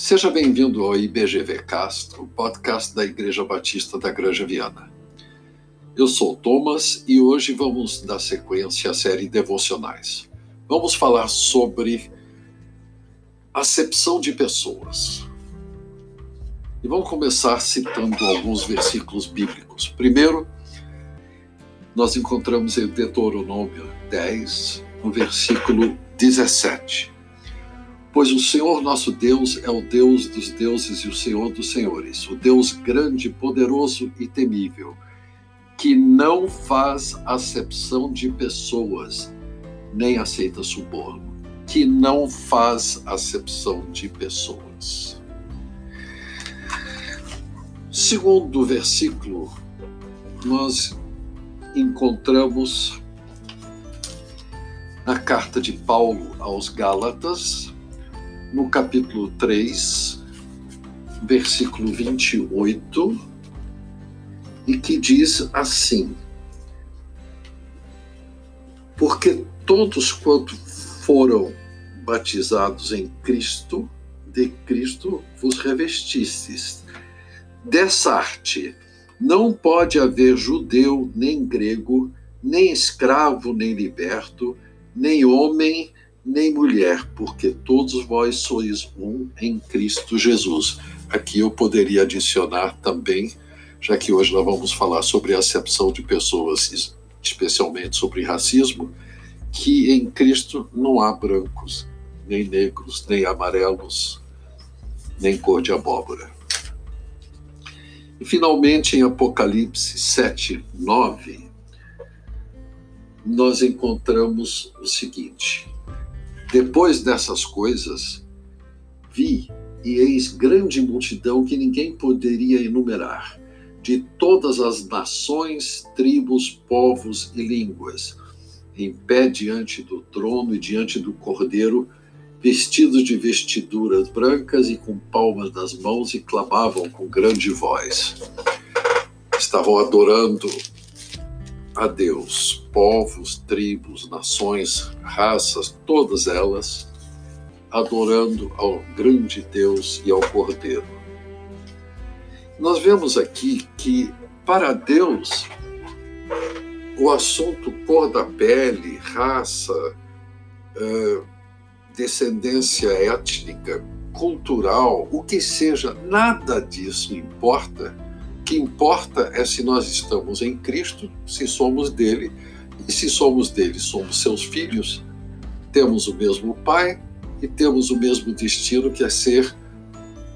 Seja bem-vindo ao IBGV Cast, o podcast da Igreja Batista da Granja Viana. Eu sou Thomas e hoje vamos dar sequência à série Devocionais. Vamos falar sobre acepção de pessoas. E vamos começar citando alguns versículos bíblicos. Primeiro, nós encontramos em Deuteronômio 10, no versículo 17 Pois o Senhor nosso Deus é o Deus dos deuses e o Senhor dos senhores, o Deus grande, poderoso e temível, que não faz acepção de pessoas, nem aceita suborno, que não faz acepção de pessoas. Segundo versículo, nós encontramos na carta de Paulo aos Gálatas, no capítulo 3, versículo 28, e que diz assim: Porque todos quanto foram batizados em Cristo, de Cristo vos revestistes. Dessa arte não pode haver judeu nem grego, nem escravo nem liberto, nem homem nem mulher, porque todos vós sois um em Cristo Jesus. Aqui eu poderia adicionar também, já que hoje nós vamos falar sobre a acepção de pessoas, especialmente sobre racismo, que em Cristo não há brancos, nem negros, nem amarelos, nem cor de abóbora. E finalmente em Apocalipse 7, 9, nós encontramos o seguinte: depois dessas coisas, vi e eis grande multidão que ninguém poderia enumerar, de todas as nações, tribos, povos e línguas, em pé diante do trono e diante do cordeiro, vestidos de vestiduras brancas e com palmas nas mãos, e clamavam com grande voz. Estavam adorando a Deus, povos, tribos, nações, raças, todas elas, adorando ao grande Deus e ao Cordeiro. Nós vemos aqui que, para Deus, o assunto cor da pele, raça, uh, descendência étnica, cultural, o que seja, nada disso importa que importa é se nós estamos em Cristo, se somos dele, e se somos dele, somos seus filhos, temos o mesmo Pai e temos o mesmo destino que é ser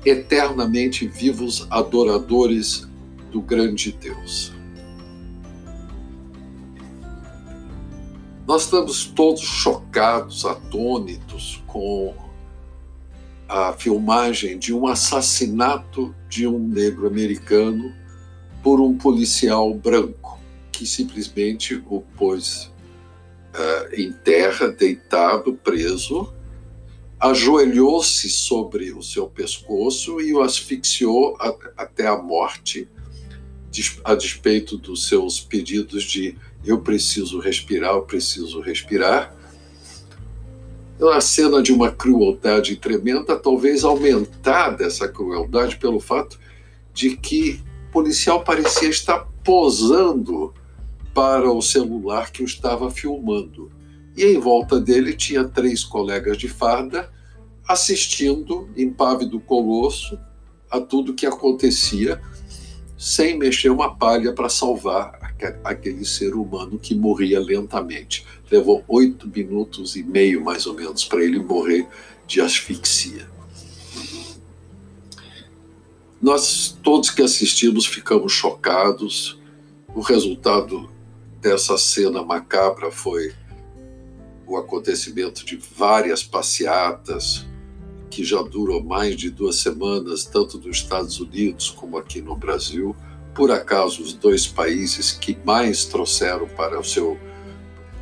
eternamente vivos adoradores do grande Deus. Nós estamos todos chocados, atônitos com a filmagem de um assassinato de um negro americano por um policial branco que simplesmente o pôs uh, em terra, deitado, preso, ajoelhou-se sobre o seu pescoço e o asfixiou a, até a morte, a despeito dos seus pedidos de eu preciso respirar, eu preciso respirar. É uma cena de uma crueldade tremenda, talvez aumentada essa crueldade pelo fato de que policial parecia estar posando para o celular que o estava filmando. E em volta dele tinha três colegas de farda assistindo, impávido colosso, a tudo que acontecia, sem mexer uma palha para salvar aquele ser humano que morria lentamente. Levou oito minutos e meio, mais ou menos, para ele morrer de asfixia. Nós todos que assistimos ficamos chocados. O resultado dessa cena macabra foi o acontecimento de várias passeatas que já duram mais de duas semanas, tanto nos Estados Unidos como aqui no Brasil. Por acaso, os dois países que mais trouxeram para o seu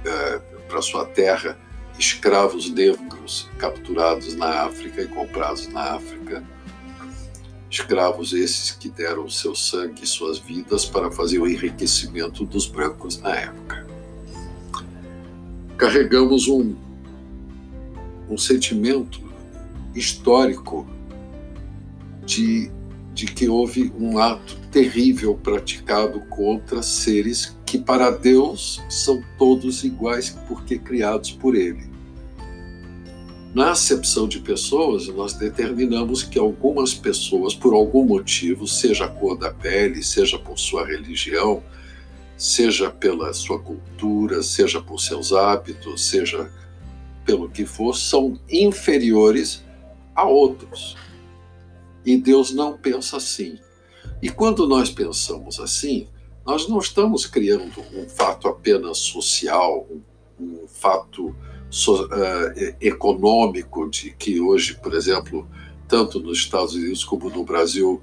eh, para sua terra escravos negros capturados na África e comprados na África escravos esses que deram seu sangue e suas vidas para fazer o enriquecimento dos brancos na época. Carregamos um, um sentimento histórico de, de que houve um ato terrível praticado contra seres que para Deus são todos iguais porque criados por Ele. Na acepção de pessoas, nós determinamos que algumas pessoas, por algum motivo, seja a cor da pele, seja por sua religião, seja pela sua cultura, seja por seus hábitos, seja pelo que for, são inferiores a outros. E Deus não pensa assim. E quando nós pensamos assim, nós não estamos criando um fato apenas social, um, fato so, uh, econômico de que hoje, por exemplo, tanto nos Estados Unidos como no Brasil,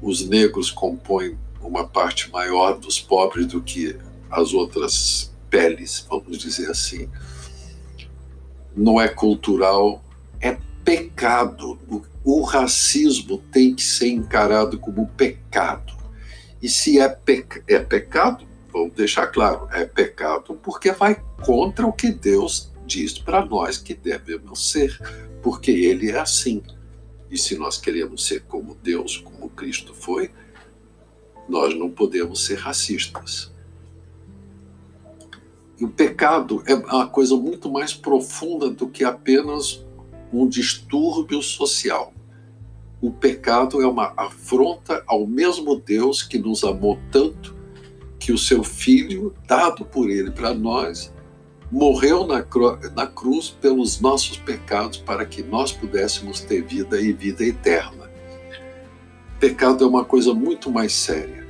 os negros compõem uma parte maior dos pobres do que as outras peles, vamos dizer assim. Não é cultural, é pecado. O, o racismo tem que ser encarado como pecado. E se é, pe é pecado, vamos deixar claro, é pecado porque vai contra o que Deus diz para nós que devemos ser, porque Ele é assim. E se nós queremos ser como Deus, como Cristo foi, nós não podemos ser racistas. E o pecado é uma coisa muito mais profunda do que apenas um distúrbio social. O pecado é uma afronta ao mesmo Deus que nos amou tanto que o seu Filho, dado por ele para nós, morreu na, cru na cruz pelos nossos pecados para que nós pudéssemos ter vida e vida eterna. Pecado é uma coisa muito mais séria.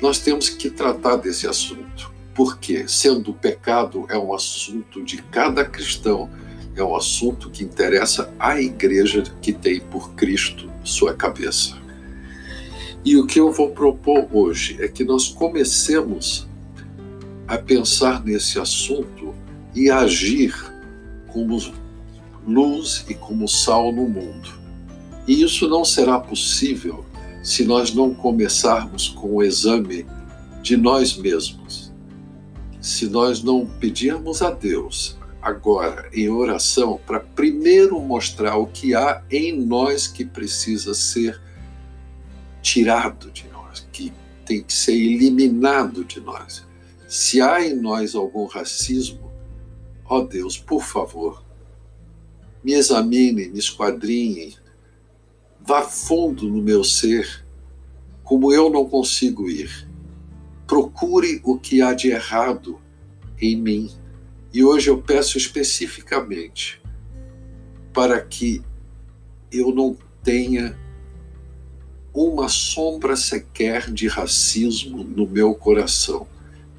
Nós temos que tratar desse assunto, porque, sendo o pecado é um assunto de cada cristão, é um assunto que interessa à igreja que tem por Cristo sua cabeça. E o que eu vou propor hoje é que nós comecemos a pensar nesse assunto e agir como luz e como sal no mundo. E isso não será possível se nós não começarmos com o exame de nós mesmos. Se nós não pedirmos a Deus agora em oração para primeiro mostrar o que há em nós que precisa ser tirado de nós, que tem que ser eliminado de nós. Se há em nós algum racismo, ó Deus, por favor, me examine, me esquadrinhe, vá fundo no meu ser, como eu não consigo ir. Procure o que há de errado em mim e hoje eu peço especificamente para que eu não tenha uma sombra sequer de racismo no meu coração,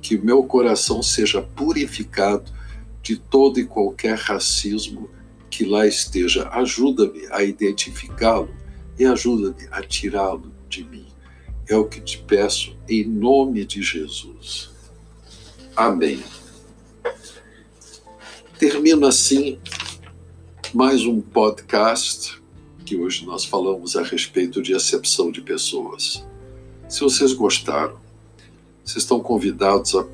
que meu coração seja purificado de todo e qualquer racismo que lá esteja. Ajuda-me a identificá-lo e ajuda-me a tirá-lo de mim. É o que te peço em nome de Jesus. Amém. Termino assim mais um podcast que hoje nós falamos a respeito de acepção de pessoas. Se vocês gostaram, vocês estão convidados a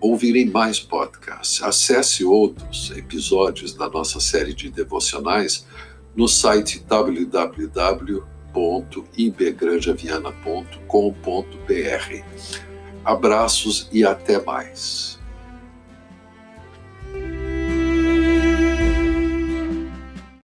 ouvirem mais podcasts. Acesse outros episódios da nossa série de devocionais no site www.ibgranjaviana.com.br. Abraços e até mais.